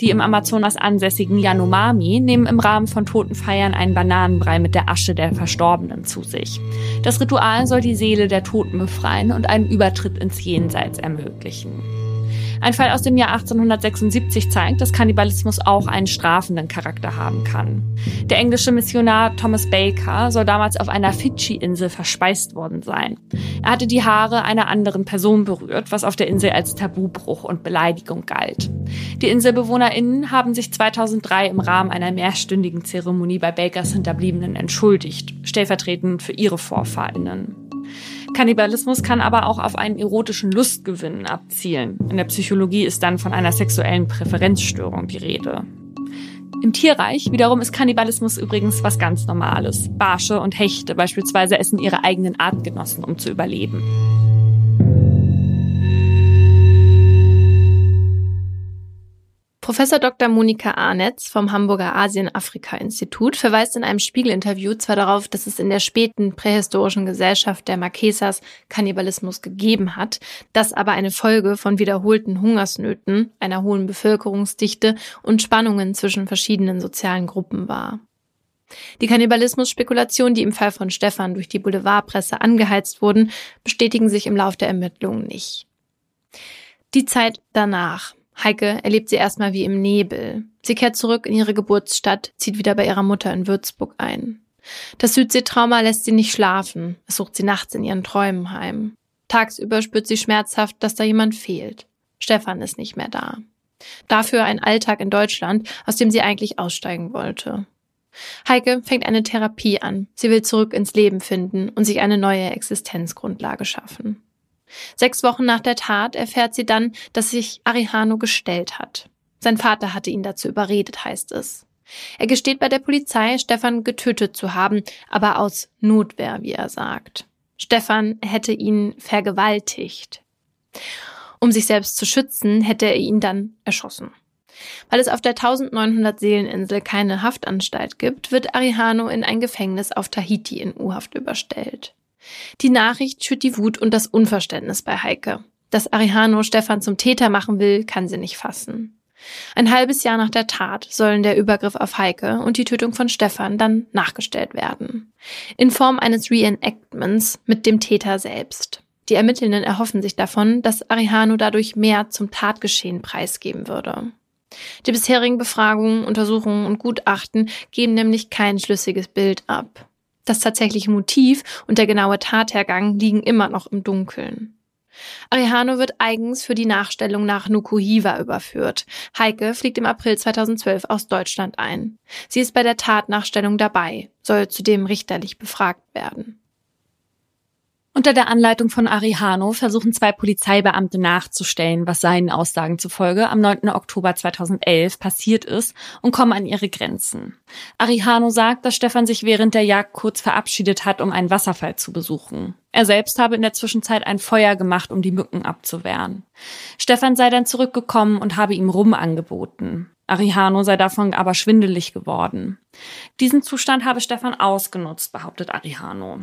Die im Amazonas ansässigen Yanomami nehmen im Rahmen von Totenfeiern einen Bananenbrei mit der Asche der Verstorbenen zu sich. Das Ritual soll die Seele der Toten befreien und einen Übertritt ins Jenseits ermöglichen. Ein Fall aus dem Jahr 1876 zeigt, dass Kannibalismus auch einen strafenden Charakter haben kann. Der englische Missionar Thomas Baker soll damals auf einer Fidschi-Insel verspeist worden sein. Er hatte die Haare einer anderen Person berührt, was auf der Insel als Tabubruch und Beleidigung galt. Die InselbewohnerInnen haben sich 2003 im Rahmen einer mehrstündigen Zeremonie bei Bakers Hinterbliebenen entschuldigt, stellvertretend für ihre VorfahrInnen. Kannibalismus kann aber auch auf einen erotischen Lustgewinn abzielen. In der Psychologie ist dann von einer sexuellen Präferenzstörung die Rede. Im Tierreich wiederum ist Kannibalismus übrigens was ganz Normales. Barsche und Hechte beispielsweise essen ihre eigenen Artgenossen, um zu überleben. Professor Dr. Monika Arnetz vom Hamburger Asien-Afrika-Institut verweist in einem Spiegelinterview zwar darauf, dass es in der späten prähistorischen Gesellschaft der Marquesas Kannibalismus gegeben hat, das aber eine Folge von wiederholten Hungersnöten, einer hohen Bevölkerungsdichte und Spannungen zwischen verschiedenen sozialen Gruppen war. Die Kannibalismus-Spekulationen, die im Fall von Stefan durch die Boulevardpresse angeheizt wurden, bestätigen sich im Lauf der Ermittlungen nicht. Die Zeit danach Heike erlebt sie erstmal wie im Nebel. Sie kehrt zurück in ihre Geburtsstadt, zieht wieder bei ihrer Mutter in Würzburg ein. Das Südseetrauma lässt sie nicht schlafen. Es sucht sie nachts in ihren Träumen heim. Tagsüber spürt sie schmerzhaft, dass da jemand fehlt. Stefan ist nicht mehr da. Dafür ein Alltag in Deutschland, aus dem sie eigentlich aussteigen wollte. Heike fängt eine Therapie an. Sie will zurück ins Leben finden und sich eine neue Existenzgrundlage schaffen. Sechs Wochen nach der Tat erfährt sie dann, dass sich Arihano gestellt hat. Sein Vater hatte ihn dazu überredet, heißt es. Er gesteht bei der Polizei, Stefan getötet zu haben, aber aus Notwehr, wie er sagt. Stefan hätte ihn vergewaltigt. Um sich selbst zu schützen, hätte er ihn dann erschossen. Weil es auf der 1900 Seeleninsel keine Haftanstalt gibt, wird Arihano in ein Gefängnis auf Tahiti in U-Haft überstellt. Die Nachricht schürt die Wut und das Unverständnis bei Heike. Dass Arihano Stefan zum Täter machen will, kann sie nicht fassen. Ein halbes Jahr nach der Tat sollen der Übergriff auf Heike und die Tötung von Stefan dann nachgestellt werden. In Form eines Reenactments mit dem Täter selbst. Die Ermittelnden erhoffen sich davon, dass Arihano dadurch mehr zum Tatgeschehen preisgeben würde. Die bisherigen Befragungen, Untersuchungen und Gutachten geben nämlich kein schlüssiges Bild ab. Das tatsächliche Motiv und der genaue Tathergang liegen immer noch im Dunkeln. Arihano wird eigens für die Nachstellung nach Nukuhiva überführt. Heike fliegt im April 2012 aus Deutschland ein. Sie ist bei der Tatnachstellung dabei, soll zudem richterlich befragt werden. Unter der Anleitung von Arihano versuchen zwei Polizeibeamte nachzustellen, was seinen Aussagen zufolge am 9. Oktober 2011 passiert ist und kommen an ihre Grenzen. Arihano sagt, dass Stefan sich während der Jagd kurz verabschiedet hat, um einen Wasserfall zu besuchen. Er selbst habe in der Zwischenzeit ein Feuer gemacht, um die Mücken abzuwehren. Stefan sei dann zurückgekommen und habe ihm Rum angeboten. Arihano sei davon aber schwindelig geworden. Diesen Zustand habe Stefan ausgenutzt, behauptet Arihano.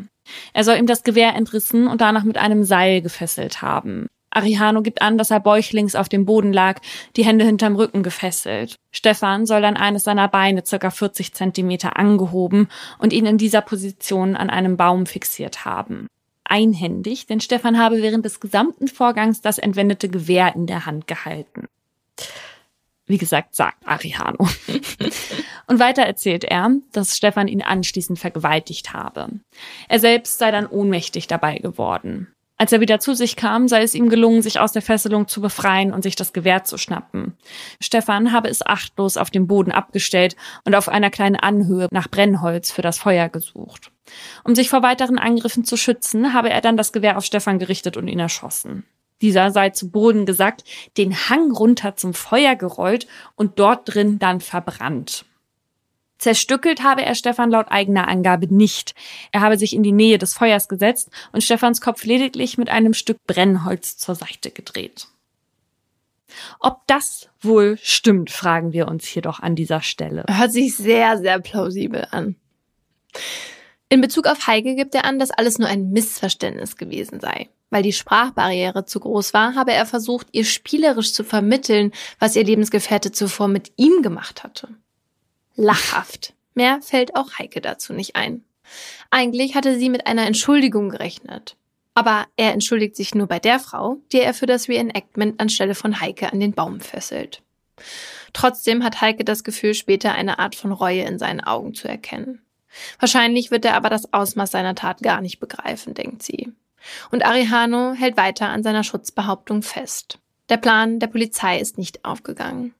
Er soll ihm das Gewehr entrissen und danach mit einem Seil gefesselt haben. Arihano gibt an, dass er bäuchlings auf dem Boden lag, die Hände hinterm Rücken gefesselt. Stefan soll dann eines seiner Beine circa 40 Zentimeter angehoben und ihn in dieser Position an einem Baum fixiert haben. Einhändig, denn Stefan habe während des gesamten Vorgangs das entwendete Gewehr in der Hand gehalten. Wie gesagt, sagt Arihano. <laughs> Und weiter erzählt er, dass Stefan ihn anschließend vergewaltigt habe. Er selbst sei dann ohnmächtig dabei geworden. Als er wieder zu sich kam, sei es ihm gelungen, sich aus der Fesselung zu befreien und sich das Gewehr zu schnappen. Stefan habe es achtlos auf dem Boden abgestellt und auf einer kleinen Anhöhe nach Brennholz für das Feuer gesucht. Um sich vor weiteren Angriffen zu schützen, habe er dann das Gewehr auf Stefan gerichtet und ihn erschossen. Dieser sei zu Boden gesackt, den Hang runter zum Feuer gerollt und dort drin dann verbrannt. Zerstückelt habe er Stefan laut eigener Angabe nicht. Er habe sich in die Nähe des Feuers gesetzt und Stefans Kopf lediglich mit einem Stück Brennholz zur Seite gedreht. Ob das wohl stimmt, fragen wir uns hier doch an dieser Stelle. Hört sich sehr, sehr plausibel an. In Bezug auf Heike gibt er an, dass alles nur ein Missverständnis gewesen sei. Weil die Sprachbarriere zu groß war, habe er versucht, ihr spielerisch zu vermitteln, was ihr Lebensgefährte zuvor mit ihm gemacht hatte. Lachhaft. Mehr fällt auch Heike dazu nicht ein. Eigentlich hatte sie mit einer Entschuldigung gerechnet. Aber er entschuldigt sich nur bei der Frau, die er für das Reenactment anstelle von Heike an den Baum fesselt. Trotzdem hat Heike das Gefühl, später eine Art von Reue in seinen Augen zu erkennen. Wahrscheinlich wird er aber das Ausmaß seiner Tat gar nicht begreifen, denkt sie. Und Arihano hält weiter an seiner Schutzbehauptung fest. Der Plan der Polizei ist nicht aufgegangen.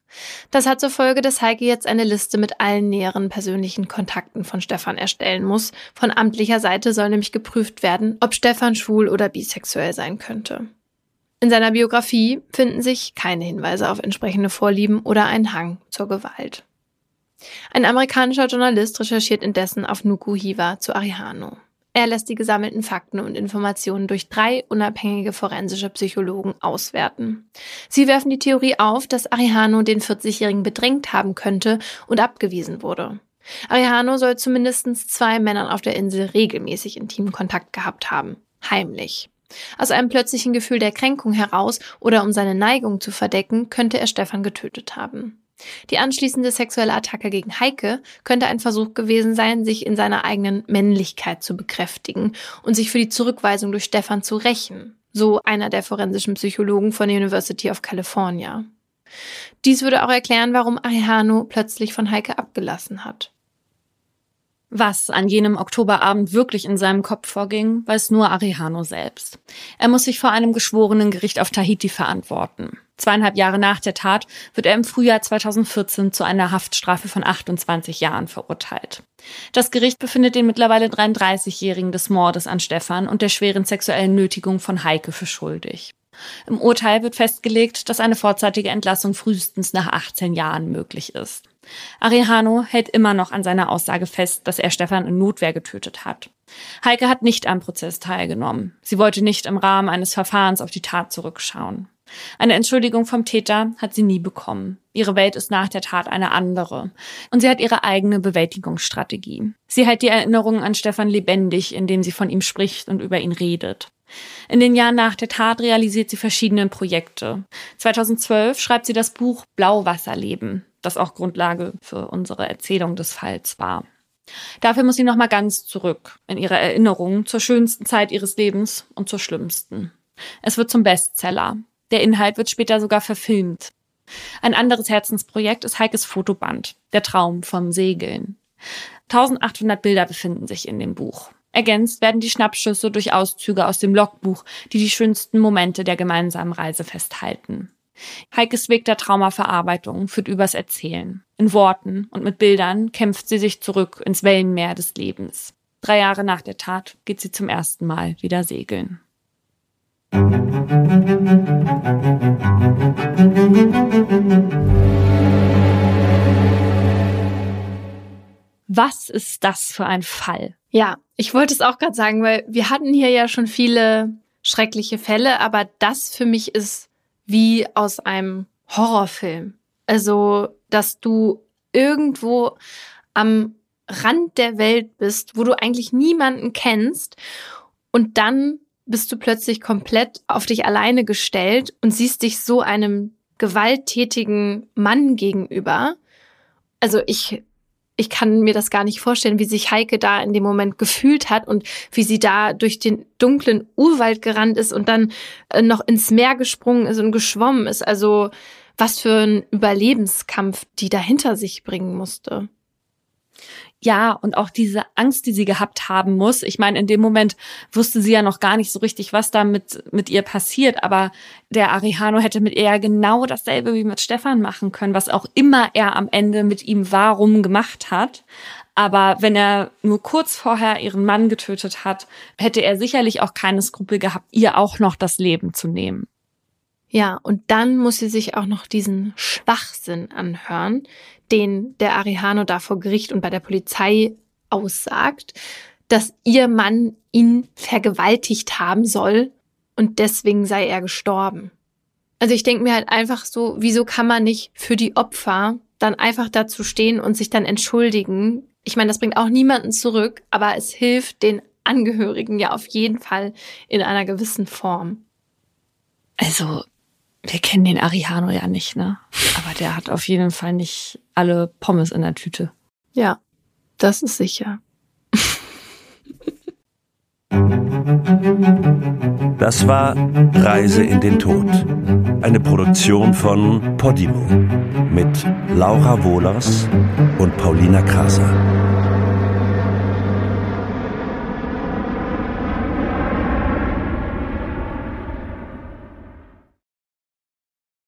Das hat zur Folge, dass Heike jetzt eine Liste mit allen näheren persönlichen Kontakten von Stefan erstellen muss. Von amtlicher Seite soll nämlich geprüft werden, ob Stefan schwul oder bisexuell sein könnte. In seiner Biografie finden sich keine Hinweise auf entsprechende Vorlieben oder einen Hang zur Gewalt. Ein amerikanischer Journalist recherchiert indessen auf Nuku Hiva zu Arihano. Er lässt die gesammelten Fakten und Informationen durch drei unabhängige forensische Psychologen auswerten. Sie werfen die Theorie auf, dass Arihano den 40-Jährigen bedrängt haben könnte und abgewiesen wurde. Arihano soll zumindest zwei Männern auf der Insel regelmäßig intimen Kontakt gehabt haben. Heimlich. Aus einem plötzlichen Gefühl der Kränkung heraus oder um seine Neigung zu verdecken, könnte er Stefan getötet haben. Die anschließende sexuelle Attacke gegen Heike könnte ein Versuch gewesen sein, sich in seiner eigenen Männlichkeit zu bekräftigen und sich für die Zurückweisung durch Stefan zu rächen, so einer der forensischen Psychologen von der University of California. Dies würde auch erklären, warum Arihano plötzlich von Heike abgelassen hat. Was an jenem Oktoberabend wirklich in seinem Kopf vorging, weiß nur Arihano selbst. Er muss sich vor einem geschworenen Gericht auf Tahiti verantworten. Zweieinhalb Jahre nach der Tat wird er im Frühjahr 2014 zu einer Haftstrafe von 28 Jahren verurteilt. Das Gericht befindet den mittlerweile 33-Jährigen des Mordes an Stefan und der schweren sexuellen Nötigung von Heike für schuldig. Im Urteil wird festgelegt, dass eine vorzeitige Entlassung frühestens nach 18 Jahren möglich ist. Arihano hält immer noch an seiner Aussage fest, dass er Stefan in Notwehr getötet hat. Heike hat nicht am Prozess teilgenommen. Sie wollte nicht im Rahmen eines Verfahrens auf die Tat zurückschauen. Eine Entschuldigung vom Täter hat sie nie bekommen. Ihre Welt ist nach der Tat eine andere. Und sie hat ihre eigene Bewältigungsstrategie. Sie hält die Erinnerungen an Stefan lebendig, indem sie von ihm spricht und über ihn redet. In den Jahren nach der Tat realisiert sie verschiedene Projekte. 2012 schreibt sie das Buch Blauwasserleben, das auch Grundlage für unsere Erzählung des Falls war. Dafür muss sie nochmal ganz zurück in ihre Erinnerungen zur schönsten Zeit ihres Lebens und zur schlimmsten. Es wird zum Bestseller. Der Inhalt wird später sogar verfilmt. Ein anderes Herzensprojekt ist Heikes Fotoband, der Traum vom Segeln. 1800 Bilder befinden sich in dem Buch. Ergänzt werden die Schnappschüsse durch Auszüge aus dem Logbuch, die die schönsten Momente der gemeinsamen Reise festhalten. Heikes Weg der Traumaverarbeitung führt übers Erzählen. In Worten und mit Bildern kämpft sie sich zurück ins Wellenmeer des Lebens. Drei Jahre nach der Tat geht sie zum ersten Mal wieder segeln. Was ist das für ein Fall? Ja, ich wollte es auch gerade sagen, weil wir hatten hier ja schon viele schreckliche Fälle, aber das für mich ist wie aus einem Horrorfilm. Also, dass du irgendwo am Rand der Welt bist, wo du eigentlich niemanden kennst und dann bist du plötzlich komplett auf dich alleine gestellt und siehst dich so einem gewalttätigen Mann gegenüber. Also ich ich kann mir das gar nicht vorstellen, wie sich Heike da in dem Moment gefühlt hat und wie sie da durch den dunklen Urwald gerannt ist und dann äh, noch ins Meer gesprungen ist und geschwommen ist. Also was für ein Überlebenskampf die dahinter sich bringen musste. Ja, und auch diese Angst, die sie gehabt haben muss. Ich meine, in dem Moment wusste sie ja noch gar nicht so richtig, was da mit, mit ihr passiert. Aber der Arihano hätte mit ihr ja genau dasselbe wie mit Stefan machen können, was auch immer er am Ende mit ihm warum gemacht hat. Aber wenn er nur kurz vorher ihren Mann getötet hat, hätte er sicherlich auch keine Skrupel gehabt, ihr auch noch das Leben zu nehmen. Ja, und dann muss sie sich auch noch diesen Schwachsinn anhören, den der Arihano da vor Gericht und bei der Polizei aussagt, dass ihr Mann ihn vergewaltigt haben soll und deswegen sei er gestorben. Also ich denke mir halt einfach so, wieso kann man nicht für die Opfer dann einfach dazu stehen und sich dann entschuldigen? Ich meine, das bringt auch niemanden zurück, aber es hilft den Angehörigen ja auf jeden Fall in einer gewissen Form. Also wir kennen den Arihano ja nicht, ne? Aber der hat auf jeden Fall nicht alle Pommes in der Tüte. Ja, das ist sicher. Das war Reise in den Tod. Eine Produktion von Podimo mit Laura Wohlers und Paulina Kraser.